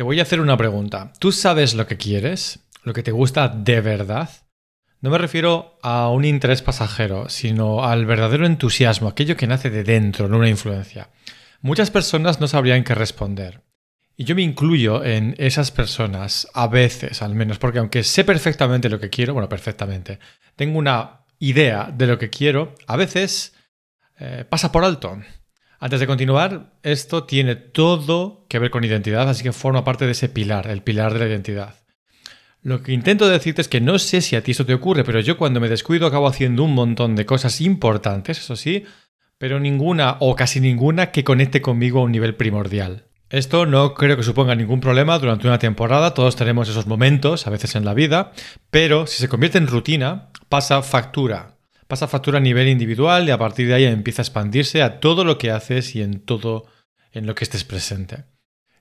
Te voy a hacer una pregunta. ¿Tú sabes lo que quieres? ¿Lo que te gusta de verdad? No me refiero a un interés pasajero, sino al verdadero entusiasmo, aquello que nace de dentro, no una influencia. Muchas personas no sabrían qué responder. Y yo me incluyo en esas personas, a veces al menos, porque aunque sé perfectamente lo que quiero, bueno, perfectamente, tengo una idea de lo que quiero, a veces eh, pasa por alto. Antes de continuar, esto tiene todo que ver con identidad, así que forma parte de ese pilar, el pilar de la identidad. Lo que intento decirte es que no sé si a ti eso te ocurre, pero yo cuando me descuido acabo haciendo un montón de cosas importantes, eso sí, pero ninguna o casi ninguna que conecte conmigo a un nivel primordial. Esto no creo que suponga ningún problema durante una temporada, todos tenemos esos momentos a veces en la vida, pero si se convierte en rutina, pasa factura pasa factura a nivel individual y a partir de ahí empieza a expandirse a todo lo que haces y en todo en lo que estés presente.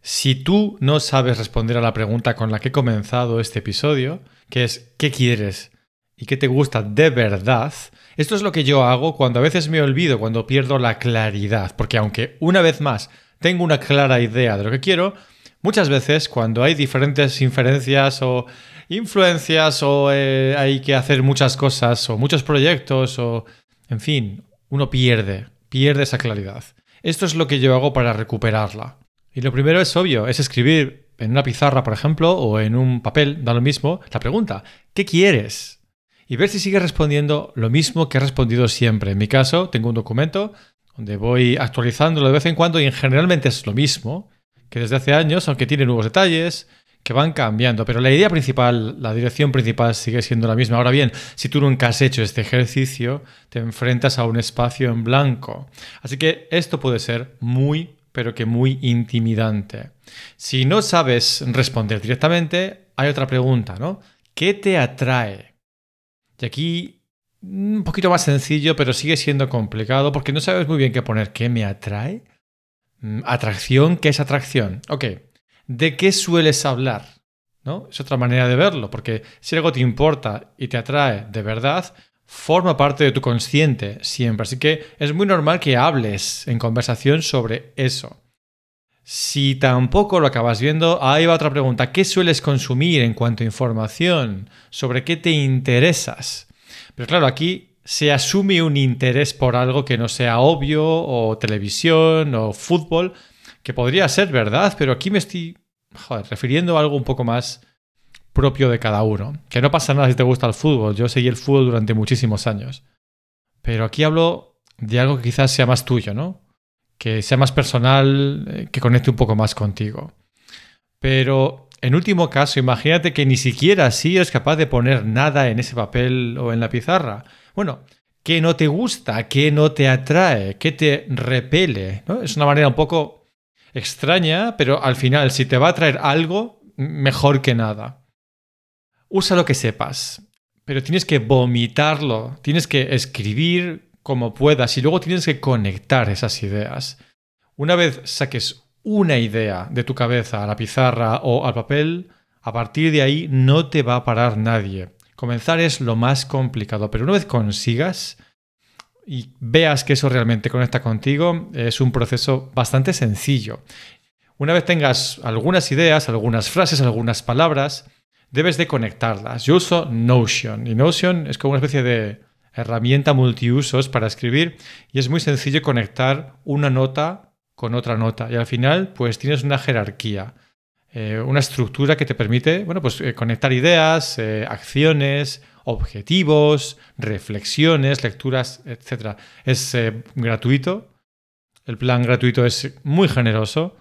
Si tú no sabes responder a la pregunta con la que he comenzado este episodio, que es ¿qué quieres? y qué te gusta de verdad, esto es lo que yo hago cuando a veces me olvido, cuando pierdo la claridad, porque aunque una vez más tengo una clara idea de lo que quiero, muchas veces cuando hay diferentes inferencias o influencias o eh, hay que hacer muchas cosas o muchos proyectos o, en fin, uno pierde, pierde esa claridad. Esto es lo que yo hago para recuperarla. Y lo primero es obvio, es escribir en una pizarra, por ejemplo, o en un papel, da lo mismo, la pregunta, ¿qué quieres? Y ver si sigue respondiendo lo mismo que he respondido siempre. En mi caso, tengo un documento donde voy actualizándolo de vez en cuando y generalmente es lo mismo que desde hace años, aunque tiene nuevos detalles, que van cambiando, pero la idea principal, la dirección principal sigue siendo la misma. Ahora bien, si tú nunca has hecho este ejercicio, te enfrentas a un espacio en blanco. Así que esto puede ser muy, pero que muy intimidante. Si no sabes responder directamente, hay otra pregunta, ¿no? ¿Qué te atrae? Y aquí un poquito más sencillo, pero sigue siendo complicado porque no sabes muy bien qué poner. ¿Qué me atrae? Mm, atracción, ¿qué es atracción? Ok, ¿de qué sueles hablar? ¿No? Es otra manera de verlo, porque si algo te importa y te atrae de verdad, forma parte de tu consciente siempre. Así que es muy normal que hables en conversación sobre eso. Si tampoco lo acabas viendo, ahí va otra pregunta. ¿Qué sueles consumir en cuanto a información? ¿Sobre qué te interesas? Pero claro, aquí se asume un interés por algo que no sea obvio, o televisión, o fútbol, que podría ser verdad, pero aquí me estoy refiriendo a algo un poco más propio de cada uno. Que no pasa nada si te gusta el fútbol, yo seguí el fútbol durante muchísimos años. Pero aquí hablo de algo que quizás sea más tuyo, ¿no? Que sea más personal, eh, que conecte un poco más contigo. Pero en último caso, imagínate que ni siquiera así eres capaz de poner nada en ese papel o en la pizarra. Bueno, ¿qué no te gusta? ¿Qué no te atrae? ¿Qué te repele? ¿no? Es una manera un poco extraña, pero al final, si te va a traer algo, mejor que nada. Usa lo que sepas, pero tienes que vomitarlo, tienes que escribir como puedas y luego tienes que conectar esas ideas. Una vez saques una idea de tu cabeza a la pizarra o al papel, a partir de ahí no te va a parar nadie. Comenzar es lo más complicado, pero una vez consigas, y veas que eso realmente conecta contigo, es un proceso bastante sencillo. Una vez tengas algunas ideas, algunas frases, algunas palabras, debes de conectarlas. Yo uso Notion y Notion es como una especie de herramienta multiusos para escribir y es muy sencillo conectar una nota con otra nota y al final pues tienes una jerarquía. Eh, una estructura que te permite bueno, pues, eh, conectar ideas, eh, acciones, objetivos, reflexiones, lecturas, etc. Es gratuito. El plan gratuito es muy generoso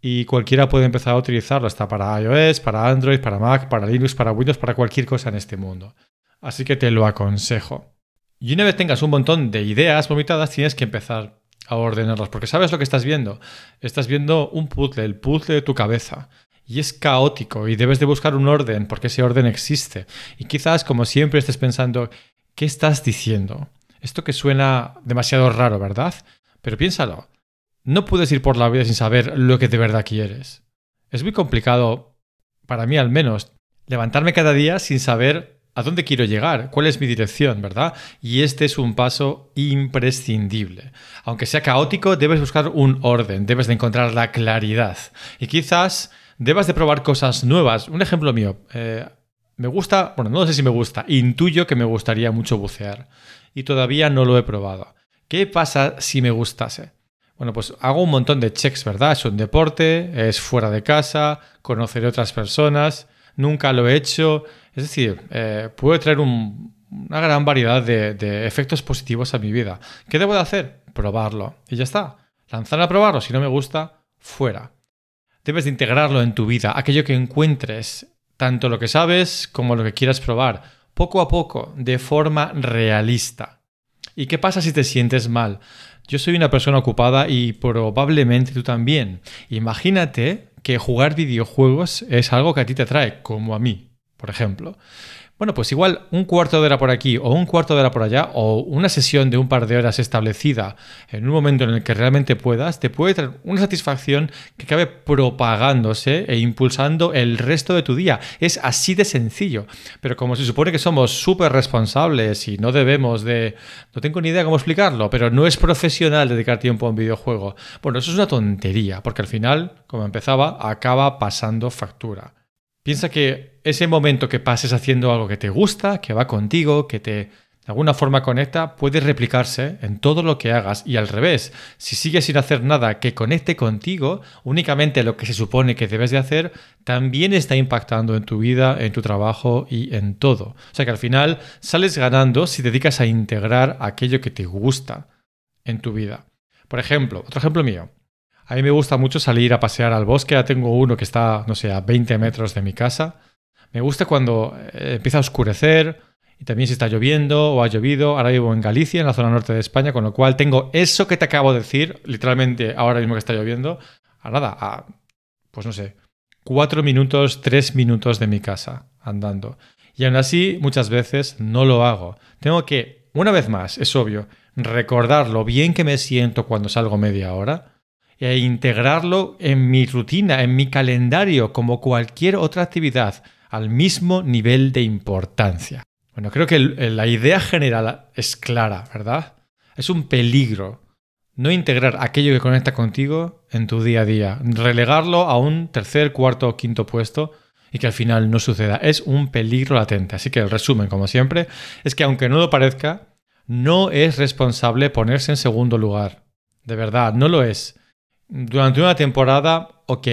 y cualquiera puede empezar a utilizarlo, hasta para iOS, para Android, para Mac, para Linux, para Windows, para cualquier cosa en este mundo. Así que te lo aconsejo. Y una vez tengas un montón de ideas vomitadas, tienes que empezar a ordenarlas, porque sabes lo que estás viendo. Estás viendo un puzzle, el puzzle de tu cabeza y es caótico y debes de buscar un orden porque ese orden existe. Y quizás, como siempre, estés pensando, ¿qué estás diciendo? Esto que suena demasiado raro, ¿verdad? Pero piénsalo. No puedes ir por la vida sin saber lo que de verdad quieres. Es muy complicado, para mí al menos, levantarme cada día sin saber a dónde quiero llegar, cuál es mi dirección, ¿verdad? Y este es un paso imprescindible. Aunque sea caótico, debes buscar un orden, debes de encontrar la claridad. Y quizás debas de probar cosas nuevas. Un ejemplo mío. Eh, me gusta, bueno, no sé si me gusta, intuyo que me gustaría mucho bucear y todavía no lo he probado. ¿Qué pasa si me gustase? Bueno, pues hago un montón de checks, ¿verdad? Es un deporte, es fuera de casa, conoceré otras personas, nunca lo he hecho. Es decir, eh, puede traer una gran variedad de, de, efectos positivos a mi vida. ¿Qué debo de hacer? Probarlo. Y ya está. Lanzar a probarlo. Si no me gusta, fuera. Debes de integrarlo en tu vida, aquello que encuentres tanto lo que sabes como lo que quieras probar, poco a poco, de forma realista. ¿Y qué pasa si te sientes mal? Yo soy una persona ocupada y probablemente tú también. Imagínate que jugar videojuegos es algo que a ti te atrae, como a mí, por ejemplo. Bueno, pues igual un cuarto de hora por aquí o un cuarto de hora por allá o una sesión de un par de horas establecida en un momento en el que realmente puedas, te puede traer una satisfacción que acabe propagándose e impulsando el resto de tu día. Es así de sencillo. Pero como se supone que somos súper responsables y no debemos de... No tengo ni idea cómo explicarlo, pero no es profesional dedicar tiempo a un videojuego. Bueno, eso es una tontería, porque al final, como empezaba, acaba pasando factura. Piensa que ese momento que pases haciendo algo que te gusta, que va contigo, que te de alguna forma conecta, puede replicarse en todo lo que hagas y al revés. Si sigues sin hacer nada que conecte contigo, únicamente lo que se supone que debes de hacer, también está impactando en tu vida, en tu trabajo y en todo. O sea que al final sales ganando si dedicas a integrar aquello que te gusta en tu vida. Por ejemplo, otro ejemplo mío. A mí me gusta mucho salir a pasear al bosque. Ya tengo uno que está, no sé, a 20 metros de mi casa. Me gusta cuando eh, empieza a oscurecer y también si está lloviendo o ha llovido. Ahora vivo en Galicia, en la zona norte de España, con lo cual tengo eso que te acabo de decir, literalmente ahora mismo que está lloviendo, a nada, a, pues no sé, cuatro minutos, tres minutos de mi casa andando. Y aún así, muchas veces no lo hago. Tengo que, una vez más, es obvio, recordar lo bien que me siento cuando salgo media hora e integrarlo en mi rutina, en mi calendario, como cualquier otra actividad, al mismo nivel de importancia. Bueno, creo que la idea general es clara, ¿verdad? Es un peligro no integrar aquello que conecta contigo en tu día a día, relegarlo a un tercer, cuarto o quinto puesto y que al final no suceda. Es un peligro latente. Así que el resumen, como siempre, es que aunque no lo parezca, no es responsable ponerse en segundo lugar. De verdad, no lo es. Durante una temporada, ok,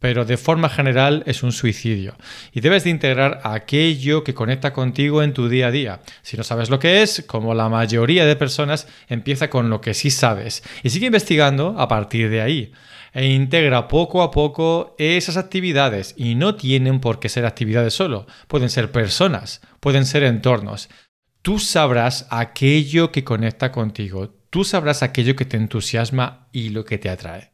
pero de forma general es un suicidio. Y debes de integrar aquello que conecta contigo en tu día a día. Si no sabes lo que es, como la mayoría de personas, empieza con lo que sí sabes y sigue investigando a partir de ahí. E integra poco a poco esas actividades y no tienen por qué ser actividades solo, pueden ser personas, pueden ser entornos. Tú sabrás aquello que conecta contigo, tú sabrás aquello que te entusiasma y lo que te atrae.